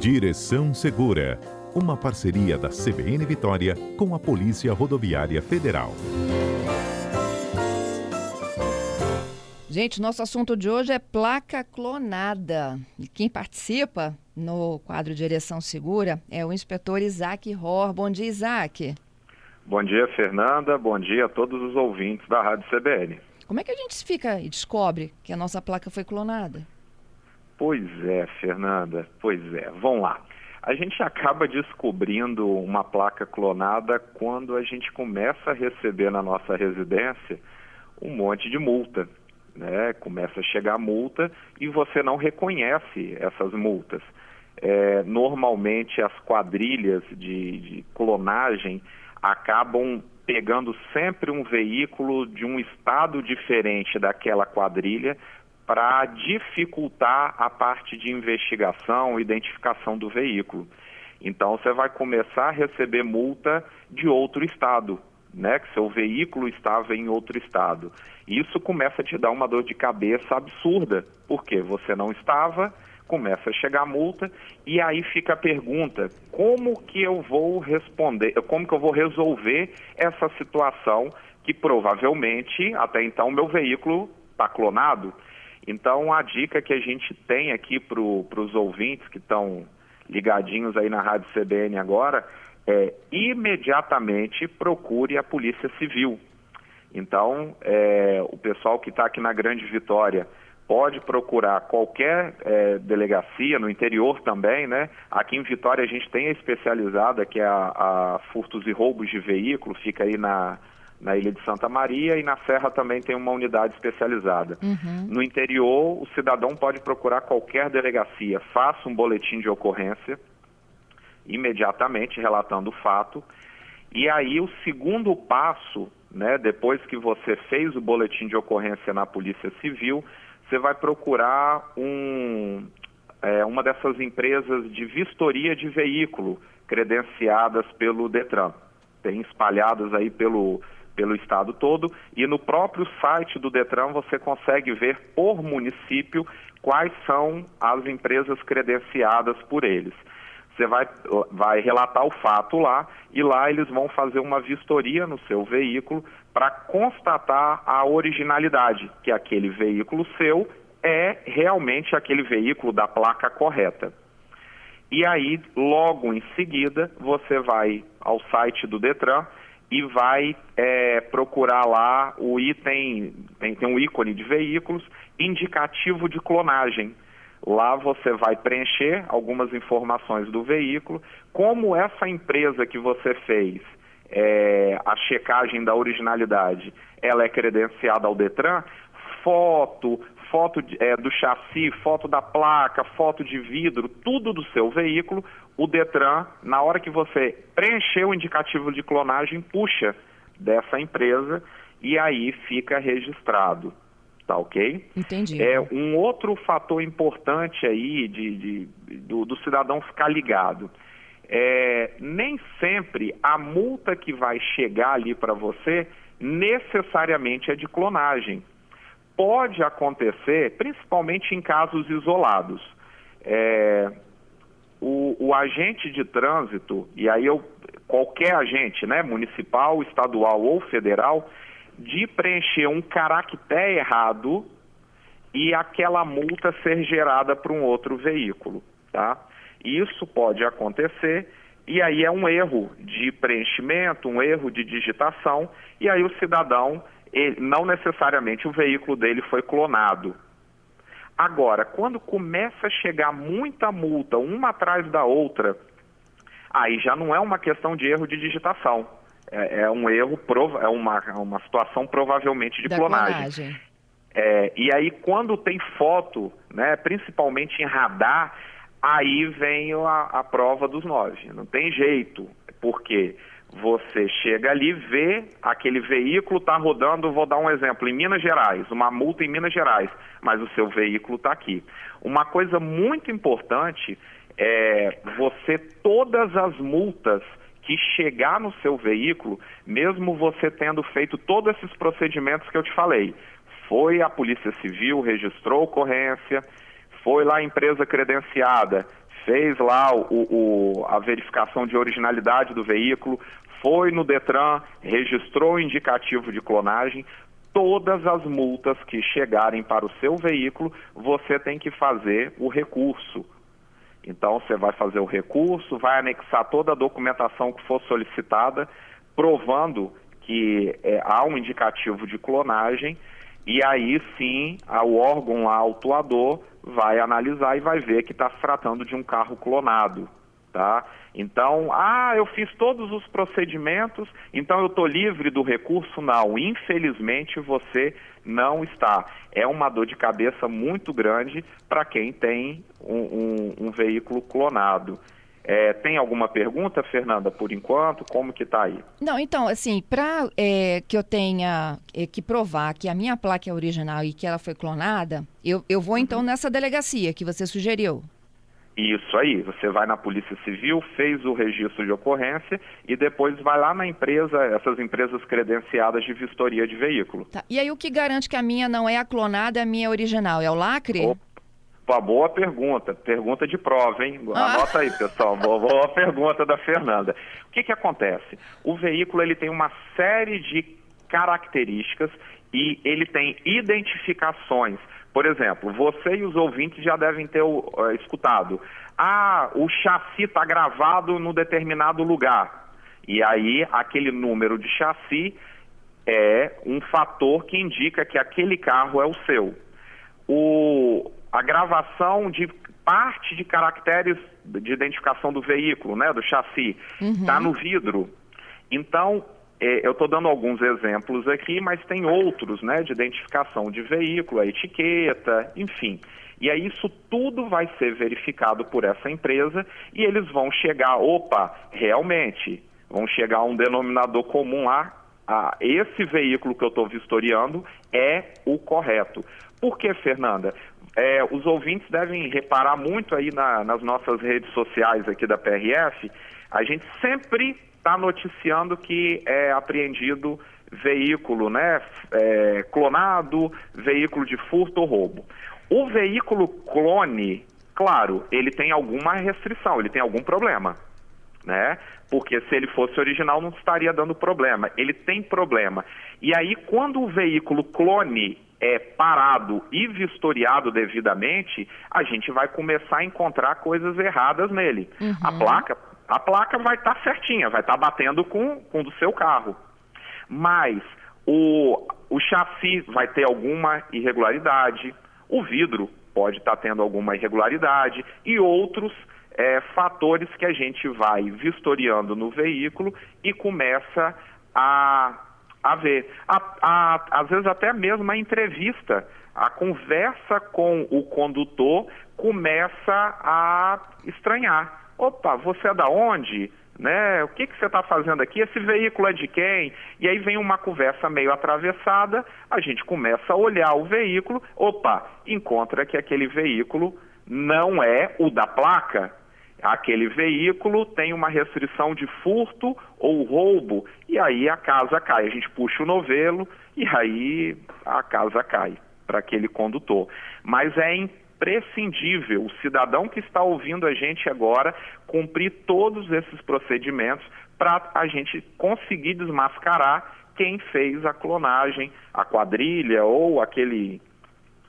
Direção Segura, uma parceria da CBN Vitória com a Polícia Rodoviária Federal. Gente, nosso assunto de hoje é placa clonada. E quem participa no quadro Direção Segura é o inspetor Isaac Ror. Bom dia, Isaac. Bom dia, Fernanda. Bom dia a todos os ouvintes da Rádio CBN. Como é que a gente fica e descobre que a nossa placa foi clonada? Pois é, Fernanda, pois é. Vamos lá. A gente acaba descobrindo uma placa clonada quando a gente começa a receber na nossa residência um monte de multa. Né? Começa a chegar multa e você não reconhece essas multas. É, normalmente as quadrilhas de, de clonagem acabam pegando sempre um veículo de um estado diferente daquela quadrilha para dificultar a parte de investigação, identificação do veículo. Então você vai começar a receber multa de outro estado, né? Que seu veículo estava em outro estado. Isso começa a te dar uma dor de cabeça absurda, porque você não estava, começa a chegar a multa e aí fica a pergunta: como que eu vou responder, como que eu vou resolver essa situação que provavelmente até então meu veículo está clonado? Então, a dica que a gente tem aqui para os ouvintes que estão ligadinhos aí na Rádio CBN agora é imediatamente procure a Polícia Civil. Então, é, o pessoal que está aqui na Grande Vitória pode procurar qualquer é, delegacia, no interior também, né? Aqui em Vitória a gente tem a especializada, que é a, a Furtos e Roubos de Veículo, fica aí na na Ilha de Santa Maria e na Serra também tem uma unidade especializada. Uhum. No interior, o cidadão pode procurar qualquer delegacia, faça um boletim de ocorrência imediatamente relatando o fato. E aí o segundo passo, né, depois que você fez o boletim de ocorrência na Polícia Civil, você vai procurar um, é, uma dessas empresas de vistoria de veículo credenciadas pelo Detran. Tem espalhadas aí pelo pelo estado todo e no próprio site do Detran você consegue ver por município quais são as empresas credenciadas por eles. Você vai, vai relatar o fato lá e lá eles vão fazer uma vistoria no seu veículo para constatar a originalidade, que aquele veículo seu é realmente aquele veículo da placa correta. E aí, logo em seguida, você vai ao site do Detran e vai é, procurar lá o item, tem, tem um ícone de veículos, indicativo de clonagem. Lá você vai preencher algumas informações do veículo, como essa empresa que você fez é, a checagem da originalidade, ela é credenciada ao Detran, foto, foto é, do chassi, foto da placa, foto de vidro, tudo do seu veículo, o Detran, na hora que você preencher o indicativo de clonagem, puxa dessa empresa e aí fica registrado. Tá ok? Entendi. É um outro fator importante aí de, de do, do, cidadão ficar ligado. É, nem sempre a multa que vai chegar ali para você necessariamente é de clonagem pode acontecer, principalmente em casos isolados. É, o, o, agente de trânsito, e aí eu, qualquer agente, né, municipal, estadual ou federal, de preencher um caractere errado e aquela multa ser gerada para um outro veículo, tá? Isso pode acontecer e aí é um erro de preenchimento, um erro de digitação, e aí o cidadão ele, não necessariamente o veículo dele foi clonado. Agora, quando começa a chegar muita multa, uma atrás da outra, aí já não é uma questão de erro de digitação. É, é um erro, é uma, uma situação provavelmente de da clonagem. clonagem. É, e aí, quando tem foto, né, principalmente em radar, aí vem a, a prova dos nove. Não tem jeito, porque você chega ali, vê aquele veículo está rodando, vou dar um exemplo, em Minas Gerais, uma multa em Minas Gerais, mas o seu veículo está aqui. Uma coisa muito importante é você, todas as multas que chegar no seu veículo, mesmo você tendo feito todos esses procedimentos que eu te falei, foi a Polícia Civil, registrou ocorrência, foi lá a empresa credenciada, fez lá o, o, a verificação de originalidade do veículo, foi no Detran, registrou o indicativo de clonagem, todas as multas que chegarem para o seu veículo, você tem que fazer o recurso. Então, você vai fazer o recurso, vai anexar toda a documentação que for solicitada, provando que é, há um indicativo de clonagem, e aí sim o órgão autuador vai analisar e vai ver que está se tratando de um carro clonado. Tá? Então, ah, eu fiz todos os procedimentos, então eu estou livre do recurso? Não, infelizmente você não está. É uma dor de cabeça muito grande para quem tem um, um, um veículo clonado. É, tem alguma pergunta, Fernanda, por enquanto? Como que está aí? Não, então, assim, para é, que eu tenha é, que provar que a minha placa é original e que ela foi clonada, eu, eu vou então uhum. nessa delegacia que você sugeriu. Isso aí, você vai na Polícia Civil, fez o registro de ocorrência e depois vai lá na empresa, essas empresas credenciadas de vistoria de veículo. Tá. E aí o que garante que a minha não é a clonada, a minha é original? É o lacre? Opa, boa pergunta, pergunta de prova, hein? Ah. Anota aí, pessoal, boa, boa pergunta da Fernanda. O que que acontece? O veículo ele tem uma série de características e ele tem identificações por exemplo, você e os ouvintes já devem ter uh, escutado. Ah, o chassi está gravado no determinado lugar. E aí, aquele número de chassi é um fator que indica que aquele carro é o seu. O, a gravação de parte de caracteres de identificação do veículo, né, do chassi, está uhum. no vidro. Então, eu estou dando alguns exemplos aqui, mas tem outros, né, de identificação de veículo, a etiqueta, enfim. E aí isso tudo vai ser verificado por essa empresa e eles vão chegar, opa, realmente, vão chegar a um denominador comum lá, a, esse veículo que eu estou vistoriando é o correto. Por que, Fernanda? É, os ouvintes devem reparar muito aí na, nas nossas redes sociais aqui da PRF, a gente sempre está noticiando que é apreendido veículo né, é, clonado, veículo de furto ou roubo. O veículo clone, claro, ele tem alguma restrição, ele tem algum problema. Né? Porque se ele fosse original não estaria dando problema. Ele tem problema. E aí, quando o veículo clone é parado e vistoriado devidamente, a gente vai começar a encontrar coisas erradas nele. Uhum. A placa a placa vai estar tá certinha, vai estar tá batendo com, com o do seu carro. Mas o, o chassi vai ter alguma irregularidade, o vidro pode estar tá tendo alguma irregularidade e outros é, fatores que a gente vai vistoriando no veículo e começa a, a ver. A, a, às vezes até mesmo a entrevista, a conversa com o condutor começa a estranhar opa, você é da onde? Né? O que, que você está fazendo aqui? Esse veículo é de quem? E aí vem uma conversa meio atravessada, a gente começa a olhar o veículo, opa, encontra que aquele veículo não é o da placa. Aquele veículo tem uma restrição de furto ou roubo, e aí a casa cai. A gente puxa o novelo e aí a casa cai para aquele condutor. Mas é imprescindível o cidadão que está ouvindo a gente agora cumprir todos esses procedimentos para a gente conseguir desmascarar quem fez a clonagem, a quadrilha ou aquele,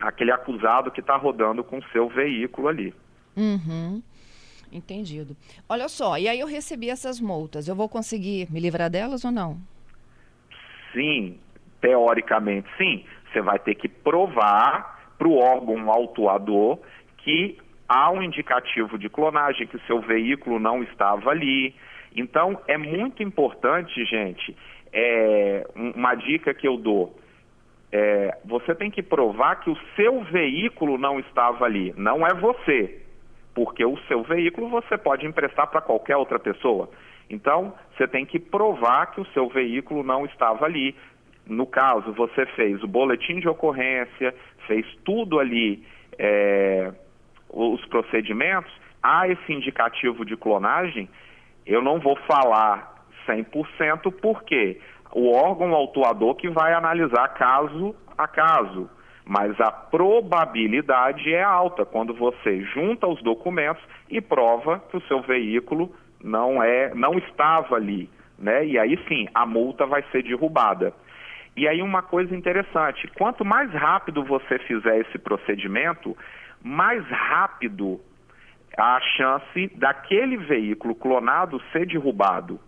aquele acusado que está rodando com seu veículo ali. Uhum. Entendido. Olha só, e aí eu recebi essas multas, eu vou conseguir me livrar delas ou não? Sim, teoricamente sim. Você vai ter que provar para o órgão autuador que há um indicativo de clonagem, que o seu veículo não estava ali. Então, é muito importante, gente, é, uma dica que eu dou. É, você tem que provar que o seu veículo não estava ali, não é você, porque o seu veículo você pode emprestar para qualquer outra pessoa. Então, você tem que provar que o seu veículo não estava ali, no caso, você fez o boletim de ocorrência, fez tudo ali, é, os procedimentos, há esse indicativo de clonagem, eu não vou falar 100% porque o órgão autuador que vai analisar caso a caso. mas a probabilidade é alta quando você junta os documentos e prova que o seu veículo não é, não estava ali, né? E aí sim, a multa vai ser derrubada. E aí uma coisa interessante, quanto mais rápido você fizer esse procedimento, mais rápido a chance daquele veículo clonado ser derrubado.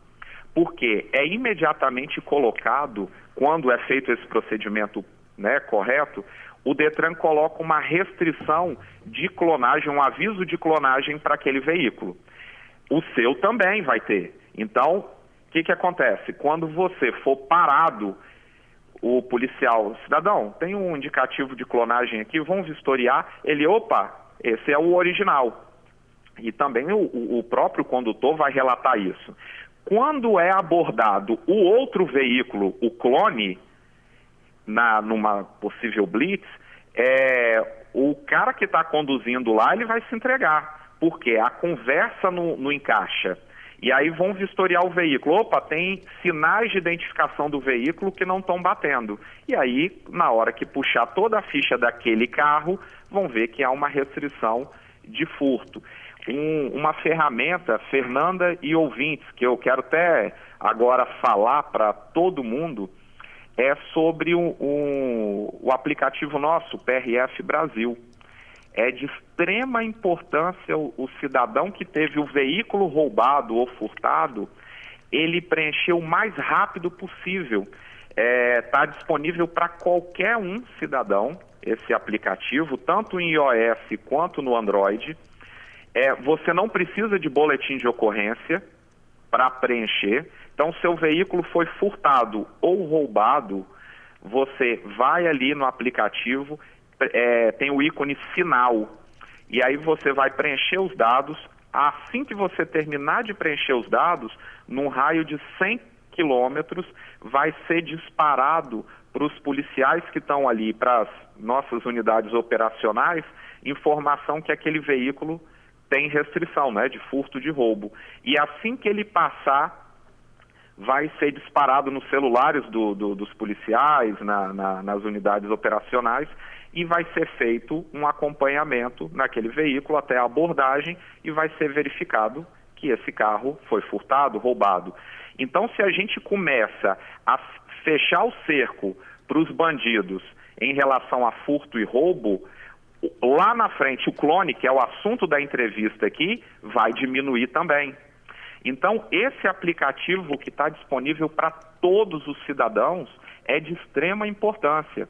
Porque é imediatamente colocado, quando é feito esse procedimento né, correto, o Detran coloca uma restrição de clonagem, um aviso de clonagem para aquele veículo. O seu também vai ter. Então, o que, que acontece? Quando você for parado, o policial, cidadão, tem um indicativo de clonagem aqui, vamos vistoriar. Ele, opa, esse é o original. E também o, o próprio condutor vai relatar isso. Quando é abordado o outro veículo, o clone, na, numa possível blitz, é, o cara que está conduzindo lá, ele vai se entregar, porque a conversa no, no encaixa. E aí vão vistoriar o veículo. Opa, tem sinais de identificação do veículo que não estão batendo. E aí, na hora que puxar toda a ficha daquele carro, vão ver que há uma restrição de furto um, uma ferramenta, Fernanda e ouvintes, que eu quero até agora falar para todo mundo, é sobre o aplicativo nosso, PRF Brasil. É de extrema importância o, o cidadão que teve o veículo roubado ou furtado, ele preencher o mais rápido possível. Está é, tá disponível para qualquer um cidadão esse aplicativo, tanto em iOS quanto no Android é, você não precisa de boletim de ocorrência para preencher. Então, seu veículo foi furtado ou roubado, você vai ali no aplicativo, é, tem o ícone sinal, e aí você vai preencher os dados. Assim que você terminar de preencher os dados, num raio de 100 quilômetros, vai ser disparado para os policiais que estão ali, para as nossas unidades operacionais, informação que aquele veículo tem restrição né, de furto de roubo. E assim que ele passar, vai ser disparado nos celulares do, do, dos policiais, na, na, nas unidades operacionais, e vai ser feito um acompanhamento naquele veículo até a abordagem e vai ser verificado que esse carro foi furtado, roubado. Então, se a gente começa a fechar o cerco para os bandidos em relação a furto e roubo, lá na frente o clone, que é o assunto da entrevista aqui, vai diminuir também. Então, esse aplicativo que está disponível para todos os cidadãos é de extrema importância.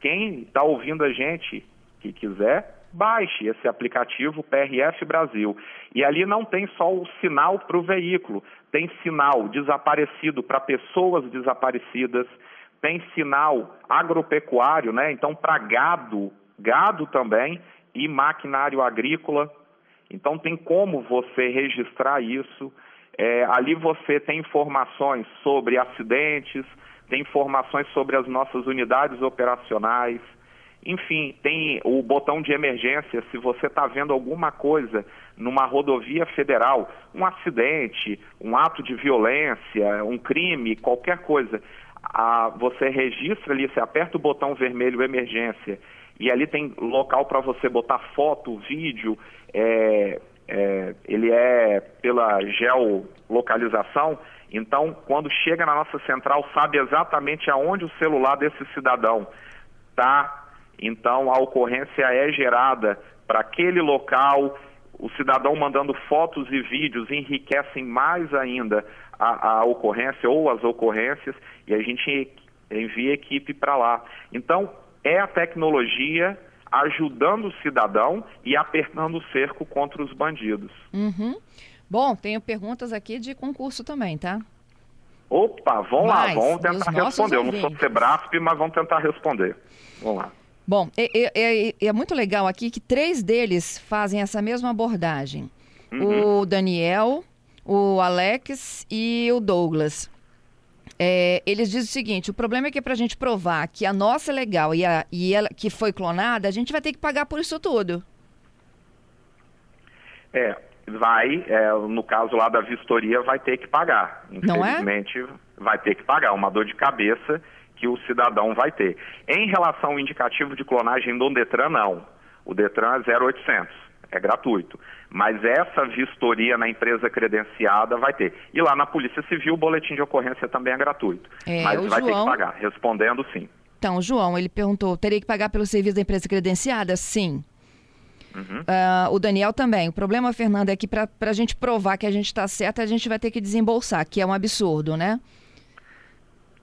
Quem está ouvindo a gente que quiser, baixe esse aplicativo PRF Brasil. E ali não tem só o sinal para o veículo, tem sinal desaparecido para pessoas desaparecidas, tem sinal agropecuário, né? Então, para gado gado também e maquinário agrícola. Então tem como você registrar isso. É, ali você tem informações sobre acidentes, tem informações sobre as nossas unidades operacionais. Enfim, tem o botão de emergência. Se você está vendo alguma coisa numa rodovia federal, um acidente, um ato de violência, um crime, qualquer coisa, você registra ali, você aperta o botão vermelho emergência e ali tem local para você botar foto, vídeo, é, é, ele é pela geolocalização, então quando chega na nossa central sabe exatamente aonde o celular desse cidadão está, então a ocorrência é gerada para aquele local, o cidadão mandando fotos e vídeos enriquecem mais ainda a, a ocorrência ou as ocorrências e a gente envia equipe para lá. Então, é a tecnologia ajudando o cidadão e apertando o cerco contra os bandidos. Uhum. Bom, tenho perguntas aqui de concurso também, tá? Opa, vamos lá, vamos tentar responder. Eu não sou Sebrasp, mas vamos tentar responder. Vamos lá. Bom, é, é, é, é, muito legal aqui que três deles fazem essa mesma abordagem. Uhum. O Daniel, o Alex e o Douglas. É, eles dizem o seguinte: o problema é que para a gente provar que a nossa é legal e, a, e ela que foi clonada, a gente vai ter que pagar por isso tudo. É, vai, é, no caso lá da vistoria, vai ter que pagar. Infelizmente, Não é? vai ter que pagar. Uma dor de cabeça que o cidadão vai ter. Em relação ao indicativo de clonagem do Detran, não. O Detran é 0800, é gratuito. Mas essa vistoria na empresa credenciada vai ter. E lá na Polícia Civil, o boletim de ocorrência também é gratuito. É, Mas vai João... ter que pagar, respondendo sim. Então, João, ele perguntou, teria que pagar pelo serviço da empresa credenciada? Sim. Uhum. Uh, o Daniel também. O problema, Fernanda, é que para a gente provar que a gente está certo, a gente vai ter que desembolsar, que é um absurdo, né?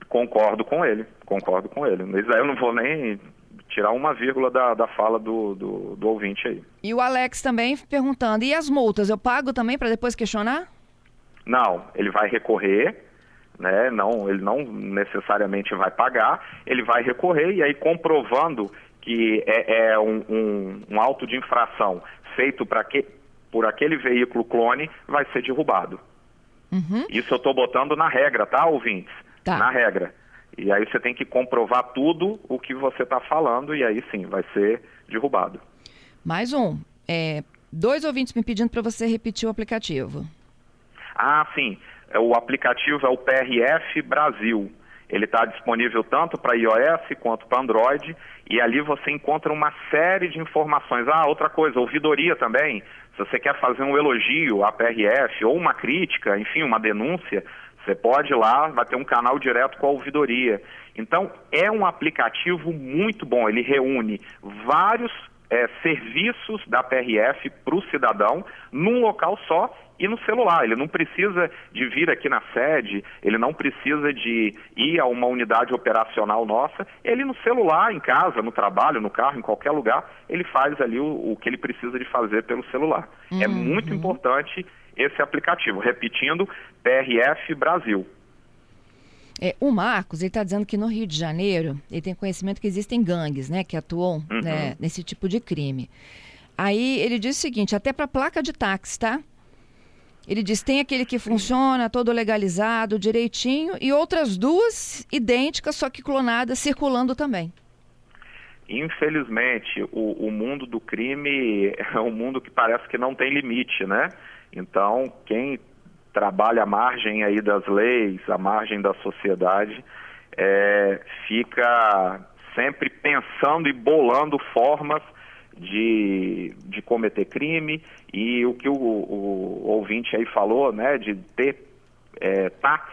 Concordo com ele, concordo com ele. Mas aí eu não vou nem tirar uma vírgula da, da fala do, do, do ouvinte aí. E o Alex também perguntando, e as multas, eu pago também para depois questionar? Não, ele vai recorrer, né? Não, ele não necessariamente vai pagar, ele vai recorrer e aí comprovando que é, é um, um, um, auto de infração feito para que, por aquele veículo clone, vai ser derrubado. Uhum. Isso eu estou botando na regra, tá, ouvintes? Tá. Na regra. E aí você tem que comprovar tudo o que você está falando e aí sim vai ser derrubado. Mais um. É, dois ouvintes me pedindo para você repetir o aplicativo. Ah, sim. É, o aplicativo é o PRF Brasil. Ele está disponível tanto para iOS quanto para Android e ali você encontra uma série de informações. Ah, outra coisa, ouvidoria também. Se você quer fazer um elogio à PRF ou uma crítica, enfim, uma denúncia, você pode ir lá, vai ter um canal direto com a ouvidoria. Então, é um aplicativo muito bom. Ele reúne vários é, serviços da PRF para o cidadão num local só e no celular. Ele não precisa de vir aqui na sede, ele não precisa de ir a uma unidade operacional nossa. Ele no celular, em casa, no trabalho, no carro, em qualquer lugar, ele faz ali o, o que ele precisa de fazer pelo celular. Uhum. É muito importante esse aplicativo. Repetindo, PRF Brasil. É, o Marcos, ele está dizendo que no Rio de Janeiro, ele tem conhecimento que existem gangues, né, que atuam uhum. né, nesse tipo de crime. Aí ele diz o seguinte, até para placa de táxi, tá? Ele diz, tem aquele que funciona, todo legalizado, direitinho, e outras duas idênticas, só que clonadas, circulando também. Infelizmente, o, o mundo do crime é um mundo que parece que não tem limite, né? Então, quem trabalha à margem aí das leis, à margem da sociedade, é, fica sempre pensando e bolando formas de, de cometer crime e o que o, o, ouvinte aí falou, né, de ter é, táxi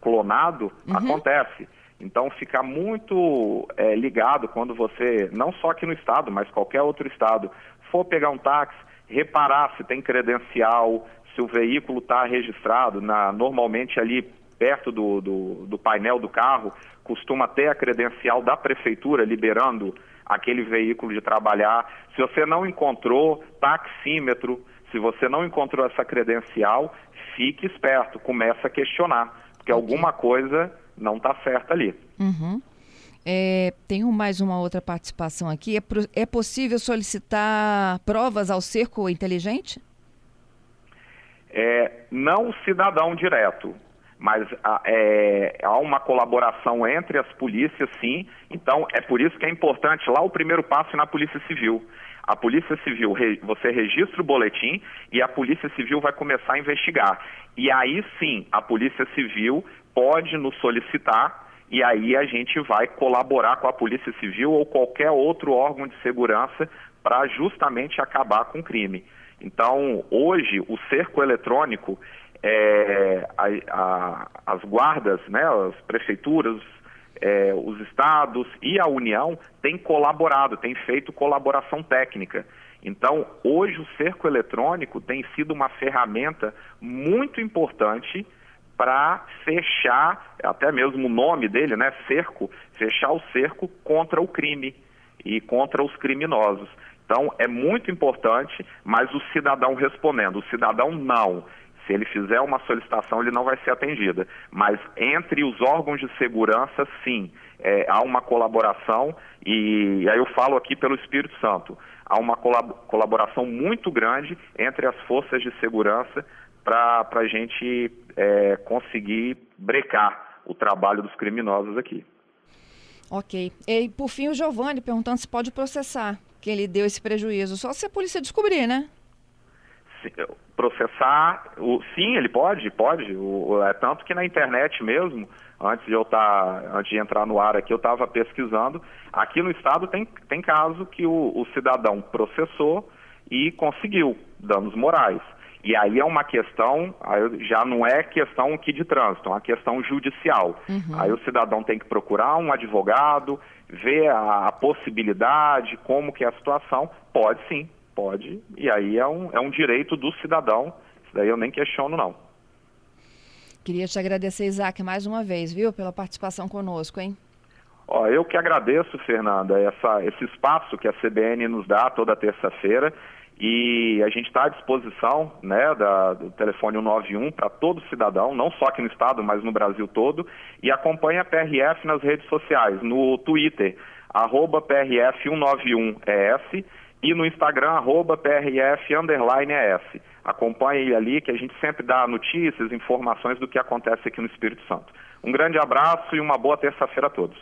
clonado, uhum. acontece. Então, ficar muito é, ligado quando você, não só aqui no estado, mas qualquer outro estado, for pegar um táxi, reparar se tem credencial, se o veículo está registrado, na, normalmente ali perto do, do, do, painel do carro, costuma ter a credencial da prefeitura liberando aquele veículo de trabalhar. Se você não encontrou taxímetro, se você não encontrou essa credencial, fique esperto, comece a questionar, porque okay. alguma coisa não está certa ali. Uhum. É, tenho mais uma outra participação aqui. É, é possível solicitar provas ao cerco inteligente? É, não cidadão direto, mas é, há uma colaboração entre as polícias, sim. Então, é por isso que é importante lá o primeiro passo na Polícia Civil. A Polícia Civil, você registra o boletim e a Polícia Civil vai começar a investigar. E aí sim, a Polícia Civil pode nos solicitar e aí a gente vai colaborar com a Polícia Civil ou qualquer outro órgão de segurança para justamente acabar com o crime. Então, hoje, o cerco eletrônico, é, a, a, as guardas, né, as prefeituras, é, os estados e a União têm colaborado, têm feito colaboração técnica. Então, hoje, o cerco eletrônico tem sido uma ferramenta muito importante para fechar, até mesmo o nome dele, né, cerco, fechar o cerco contra o crime e contra os criminosos. Então é muito importante, mas o cidadão respondendo, o cidadão não. Se ele fizer uma solicitação, ele não vai ser atendida. Mas entre os órgãos de segurança, sim, é, há uma colaboração, e, aí eu falo aqui pelo Espírito Santo, há uma colaboração muito grande entre as forças de segurança para a gente é, conseguir brecar o trabalho dos criminosos aqui. Ok. E por fim, o Giovanni perguntando se pode processar que ele deu esse prejuízo. Só se a polícia descobrir, né? processar, o, sim, ele pode, pode. O, é tanto que na internet mesmo, antes de eu estar, tá, antes de entrar no ar aqui, eu estava pesquisando. Aqui no estado tem, tem caso que o, o cidadão processou e conseguiu danos morais. E aí é uma questão, já não é questão aqui de trânsito, é uma questão judicial. Uhum. Aí o cidadão tem que procurar um advogado, ver a, a, possibilidade, como que é a situação. Pode sim, pode. E aí é um, é um direito do cidadão. Isso daí eu nem questiono, não. Queria te agradecer, Isaac, mais uma vez, viu, pela participação conosco, hein? Ó, eu que agradeço, Fernanda, essa, esse espaço que a CBN nos dá toda terça-feira. E a gente está à disposição né, da, do telefone 191 para todo cidadão, não só aqui no estado, mas no Brasil todo. E acompanhe a PRF nas redes sociais, no Twitter, arroba PRF191ES e no Instagram, arroba PRF_ES. Acompanhe ele ali que a gente sempre dá notícias, informações do que acontece aqui no Espírito Santo. Um grande abraço e uma boa terça-feira a todos.